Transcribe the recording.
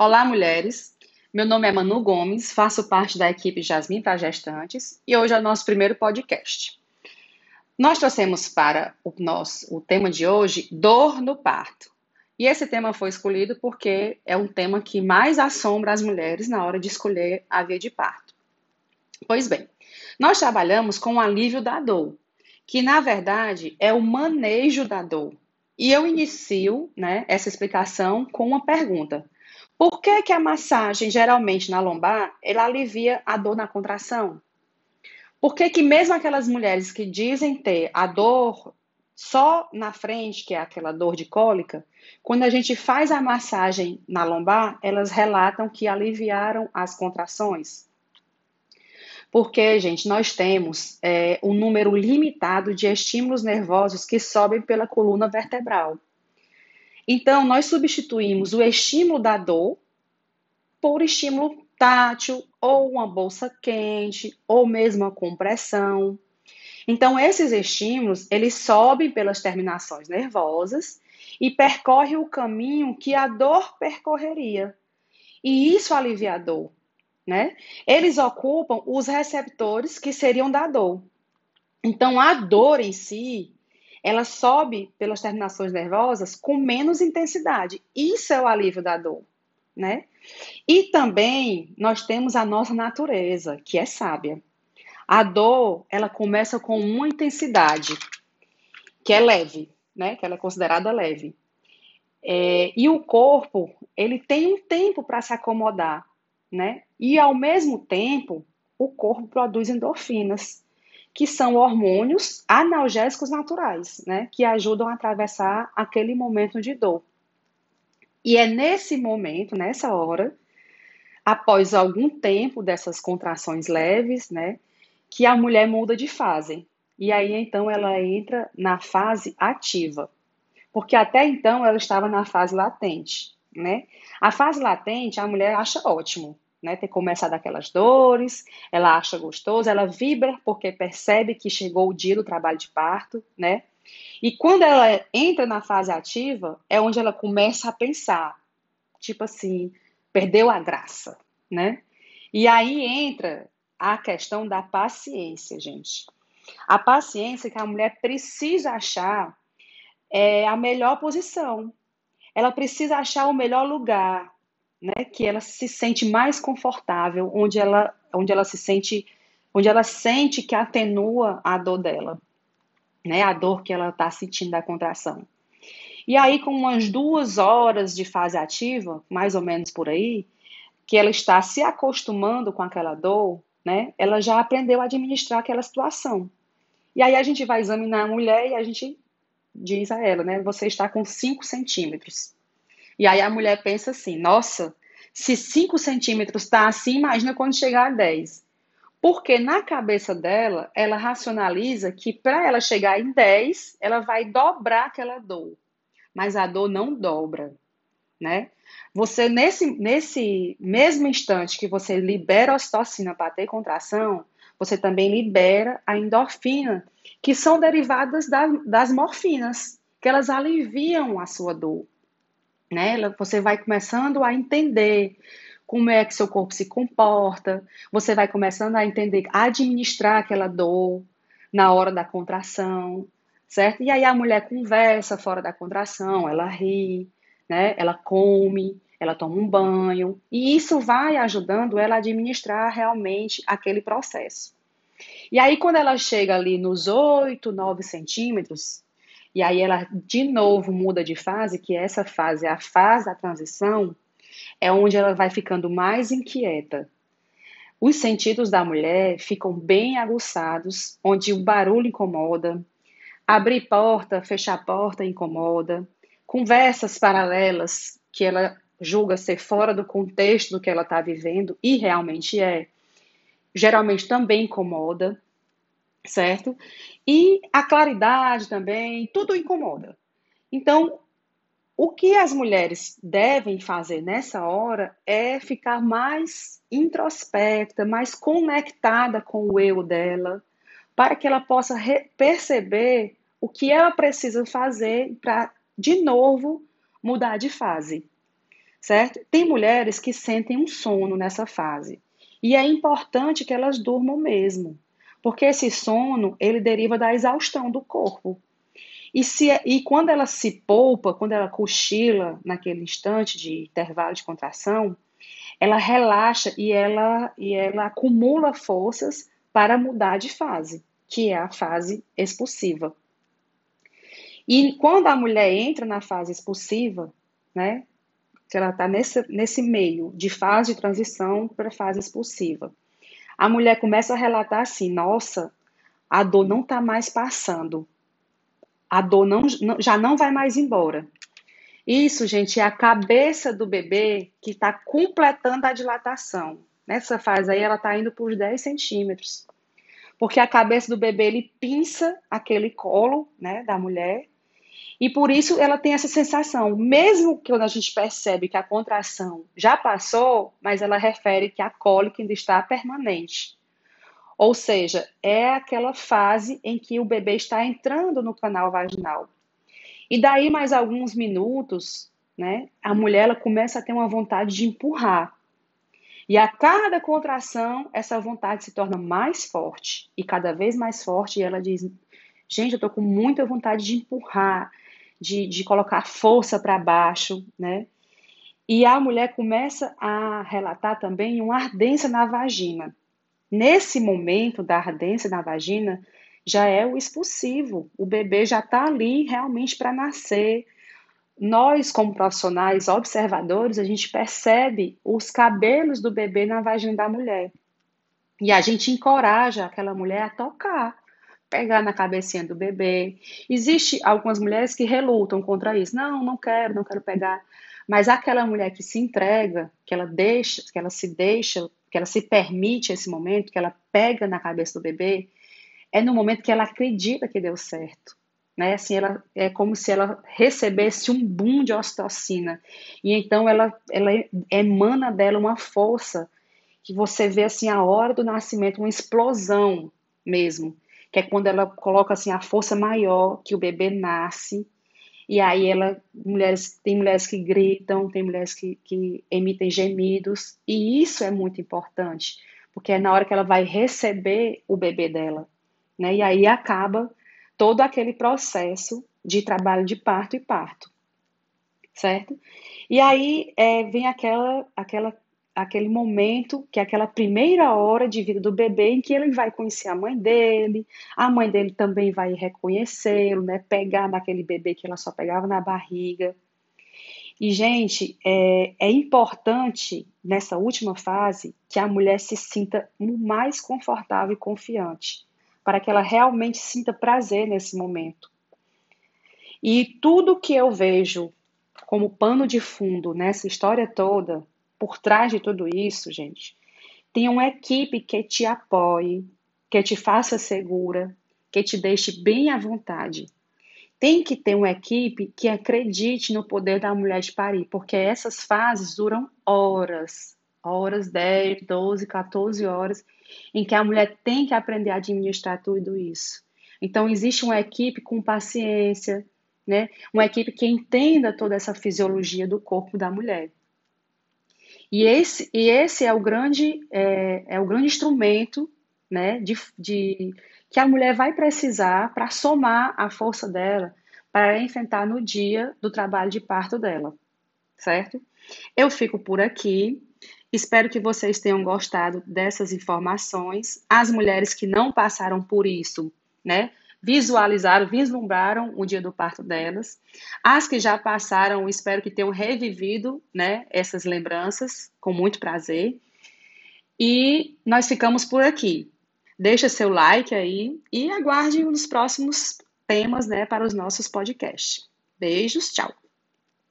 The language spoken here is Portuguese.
Olá, mulheres. Meu nome é Manu Gomes, faço parte da equipe Jasmine para Gestantes e hoje é o nosso primeiro podcast. Nós trouxemos para o nosso o tema de hoje dor no parto. E esse tema foi escolhido porque é um tema que mais assombra as mulheres na hora de escolher a via de parto. Pois bem, nós trabalhamos com o alívio da dor, que na verdade é o manejo da dor. E eu inicio né, essa explicação com uma pergunta. Por que, que a massagem, geralmente na lombar, ela alivia a dor na contração? Por que, que mesmo aquelas mulheres que dizem ter a dor só na frente, que é aquela dor de cólica, quando a gente faz a massagem na lombar, elas relatam que aliviaram as contrações? Porque, gente, nós temos é, um número limitado de estímulos nervosos que sobem pela coluna vertebral. Então, nós substituímos o estímulo da dor por estímulo tátil, ou uma bolsa quente, ou mesmo a compressão. Então, esses estímulos, eles sobem pelas terminações nervosas e percorrem o caminho que a dor percorreria. E isso alivia a dor né? Eles ocupam os receptores que seriam da dor. Então, a dor em si, ela sobe pelas terminações nervosas com menos intensidade. Isso é o alívio da dor, né? E também nós temos a nossa natureza, que é sábia. A dor, ela começa com uma intensidade, que é leve, né? Que ela é considerada leve. É, e o corpo, ele tem um tempo para se acomodar né? E ao mesmo tempo, o corpo produz endorfinas, que são hormônios analgésicos naturais, né? Que ajudam a atravessar aquele momento de dor. E é nesse momento, nessa hora, após algum tempo dessas contrações leves, né, que a mulher muda de fase. E aí então ela entra na fase ativa. Porque até então ela estava na fase latente né? A fase latente, a mulher acha ótimo, né? Ter começado aquelas dores, ela acha gostoso, ela vibra porque percebe que chegou o dia do trabalho de parto, né? E quando ela entra na fase ativa, é onde ela começa a pensar, tipo assim, perdeu a graça, né? E aí entra a questão da paciência, gente. A paciência que a mulher precisa achar é a melhor posição, ela precisa achar o melhor lugar, né, que ela se sente mais confortável, onde ela, onde ela se sente, onde ela sente que atenua a dor dela, né, a dor que ela está sentindo da contração. E aí, com umas duas horas de fase ativa, mais ou menos por aí, que ela está se acostumando com aquela dor, né, ela já aprendeu a administrar aquela situação. E aí a gente vai examinar a mulher e a gente diz a ela, né? Você está com 5 centímetros. E aí a mulher pensa assim: nossa, se 5 centímetros está assim, imagina quando chegar a 10. Porque na cabeça dela, ela racionaliza que para ela chegar em 10, ela vai dobrar aquela dor. Mas a dor não dobra, né? Você, nesse, nesse mesmo instante que você libera a ocitocina para ter contração, você também libera a endorfina, que são derivadas da, das morfinas, que elas aliviam a sua dor. Né? Você vai começando a entender como é que seu corpo se comporta, você vai começando a entender, a administrar aquela dor na hora da contração, certo? E aí a mulher conversa fora da contração, ela ri, né? Ela come, ela toma um banho, e isso vai ajudando ela a administrar realmente aquele processo. E aí, quando ela chega ali nos 8, 9 centímetros, e aí ela de novo muda de fase, que essa fase é a fase da transição, é onde ela vai ficando mais inquieta. Os sentidos da mulher ficam bem aguçados, onde o barulho incomoda, abrir porta, fechar porta incomoda, conversas paralelas que ela julga ser fora do contexto do que ela está vivendo, e realmente é, geralmente também incomoda, certo? E a claridade também, tudo incomoda. Então, o que as mulheres devem fazer nessa hora é ficar mais introspecta, mais conectada com o eu dela, para que ela possa perceber o que ela precisa fazer para, de novo, mudar de fase certo? Tem mulheres que sentem um sono nessa fase. E é importante que elas durmam mesmo, porque esse sono, ele deriva da exaustão do corpo. E, se, e quando ela se poupa, quando ela cochila naquele instante de intervalo de contração, ela relaxa e ela, e ela acumula forças para mudar de fase, que é a fase expulsiva. E quando a mulher entra na fase expulsiva, né, que ela está nesse, nesse meio de fase de transição para fase expulsiva, a mulher começa a relatar assim: nossa, a dor não está mais passando, a dor não, já não vai mais embora. Isso, gente, é a cabeça do bebê que está completando a dilatação. Nessa fase aí, ela está indo por 10 centímetros. Porque a cabeça do bebê, ele pinça aquele colo né, da mulher. E por isso ela tem essa sensação. Mesmo que a gente percebe que a contração já passou, mas ela refere que a cólica ainda está permanente. Ou seja, é aquela fase em que o bebê está entrando no canal vaginal. E daí mais alguns minutos, né, a mulher ela começa a ter uma vontade de empurrar. E a cada contração, essa vontade se torna mais forte e cada vez mais forte. E ela diz: Gente, eu estou com muita vontade de empurrar, de, de colocar força para baixo, né? E a mulher começa a relatar também uma ardência na vagina. Nesse momento da ardência na vagina, já é o expulsivo. O bebê já está ali realmente para nascer. Nós, como profissionais observadores, a gente percebe os cabelos do bebê na vagina da mulher. E a gente encoraja aquela mulher a tocar, pegar na cabecinha do bebê. Existe algumas mulheres que relutam contra isso. Não, não quero, não quero pegar. Mas aquela mulher que se entrega, que ela deixa, que ela se deixa, que ela se permite esse momento, que ela pega na cabeça do bebê, é no momento que ela acredita que deu certo. Né? Assim, ela, é como se ela recebesse um boom de ocitocina. E então ela, ela emana dela uma força que você vê assim a hora do nascimento, uma explosão mesmo. Que é quando ela coloca assim a força maior que o bebê nasce. E aí ela, mulheres, tem mulheres que gritam, tem mulheres que, que emitem gemidos, e isso é muito importante, porque é na hora que ela vai receber o bebê dela, né? E aí acaba todo aquele processo de trabalho de parto e parto, certo? E aí é, vem aquela, aquela, aquele momento, que é aquela primeira hora de vida do bebê, em que ele vai conhecer a mãe dele, a mãe dele também vai reconhecê-lo, né? Pegar naquele bebê que ela só pegava na barriga. E, gente, é, é importante nessa última fase que a mulher se sinta o mais confortável e confiante para que ela realmente sinta prazer nesse momento. E tudo que eu vejo como pano de fundo nessa história toda, por trás de tudo isso, gente, tem uma equipe que te apoie, que te faça segura, que te deixe bem à vontade. Tem que ter uma equipe que acredite no poder da mulher de parir, porque essas fases duram horas, horas, 10, 12, 14 horas, em que a mulher tem que aprender a administrar tudo isso. Então, existe uma equipe com paciência, né? uma equipe que entenda toda essa fisiologia do corpo da mulher. E esse, e esse é, o grande, é, é o grande instrumento né, de, de, que a mulher vai precisar para somar a força dela para enfrentar no dia do trabalho de parto dela, certo? Eu fico por aqui. Espero que vocês tenham gostado dessas informações. As mulheres que não passaram por isso, né? Visualizaram, vislumbraram o dia do parto delas. As que já passaram, espero que tenham revivido, né, essas lembranças com muito prazer. E nós ficamos por aqui. Deixa seu like aí e aguarde os próximos temas, né, para os nossos podcasts. Beijos, tchau.